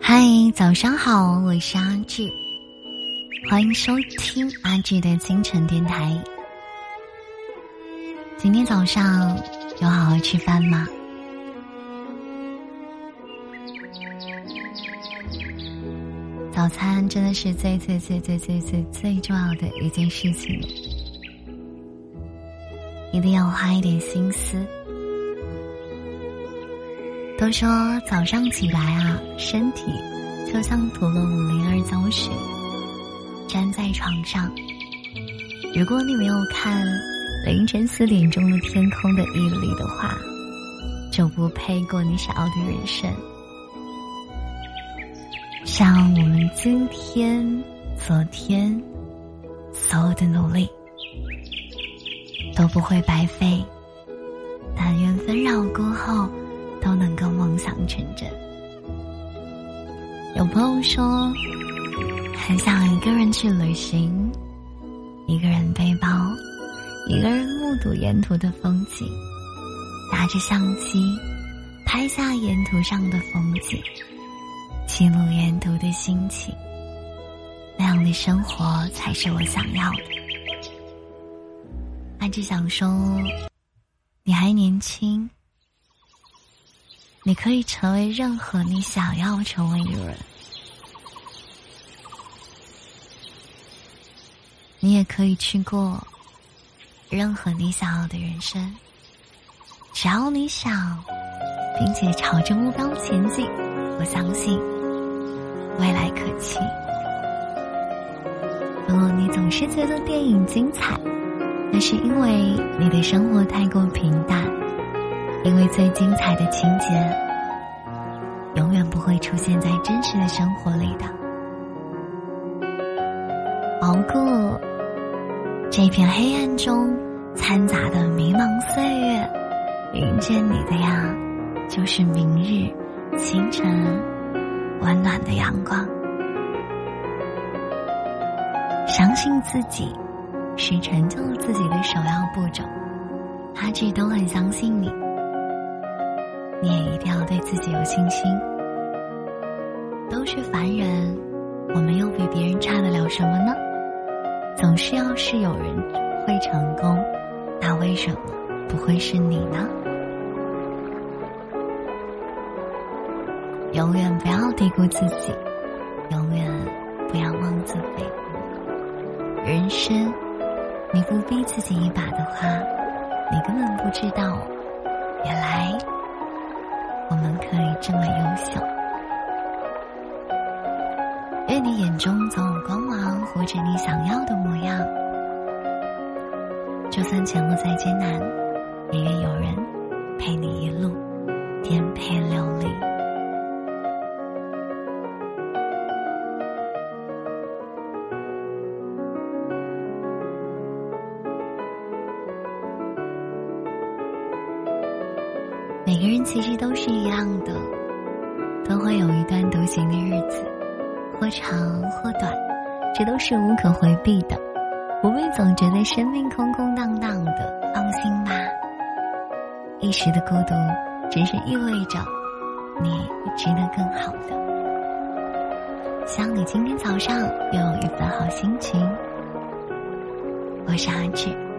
嗨，早上好，我是阿志，欢迎收听阿志的清晨电台。今天早上有好好吃饭吗？早餐真的是最最最最最最最重要的一件事情，一定要花一点心思。都说早上起来啊，身体就像涂了五零二胶水。粘在床上，如果你没有看凌晨四点钟的天空的毅力的话，就不配过你想要的人生。像我们今天、昨天所有的努力都不会白费，但愿纷扰过后都能够梦想成真。有朋友说，很想一个人去旅行，一个人背包，一个人目睹沿途的风景，拿着相机拍下沿途上的风景。记录沿途的心情，那样的生活才是我想要的。他只想说，你还年轻，你可以成为任何你想要成为的人，你也可以去过任何你想要的人生。只要你想，并且朝着目标前进，我相信。未来可期。如果你总是觉得电影精彩，那是因为你的生活太过平淡。因为最精彩的情节，永远不会出现在真实的生活里的。熬过这片黑暗中掺杂的迷茫岁月，迎接你的呀，就是明日清晨。温暖的阳光，相信自己是成就自己的首要步骤。阿志都很相信你，你也一定要对自己有信心。都是凡人，我们又比别人差得了什么呢？总是要是有人会成功，那为什么不会是你呢？永远不要低估自己，永远不要妄自菲薄。人生，你不逼自己一把的话，你根本不知道，原来我们可以这么优秀。愿你眼中总有光芒，活着你想要的模样。就算前路再艰难，也愿有人陪你一路每个人其实都是一样的，都会有一段独行的日子，或长或短，这都是无可回避的。不必总觉得生命空空荡荡的，放心吧。一时的孤独，只是意味着你值得更好的。希望你今天早上又有一份好心情。我是阿志。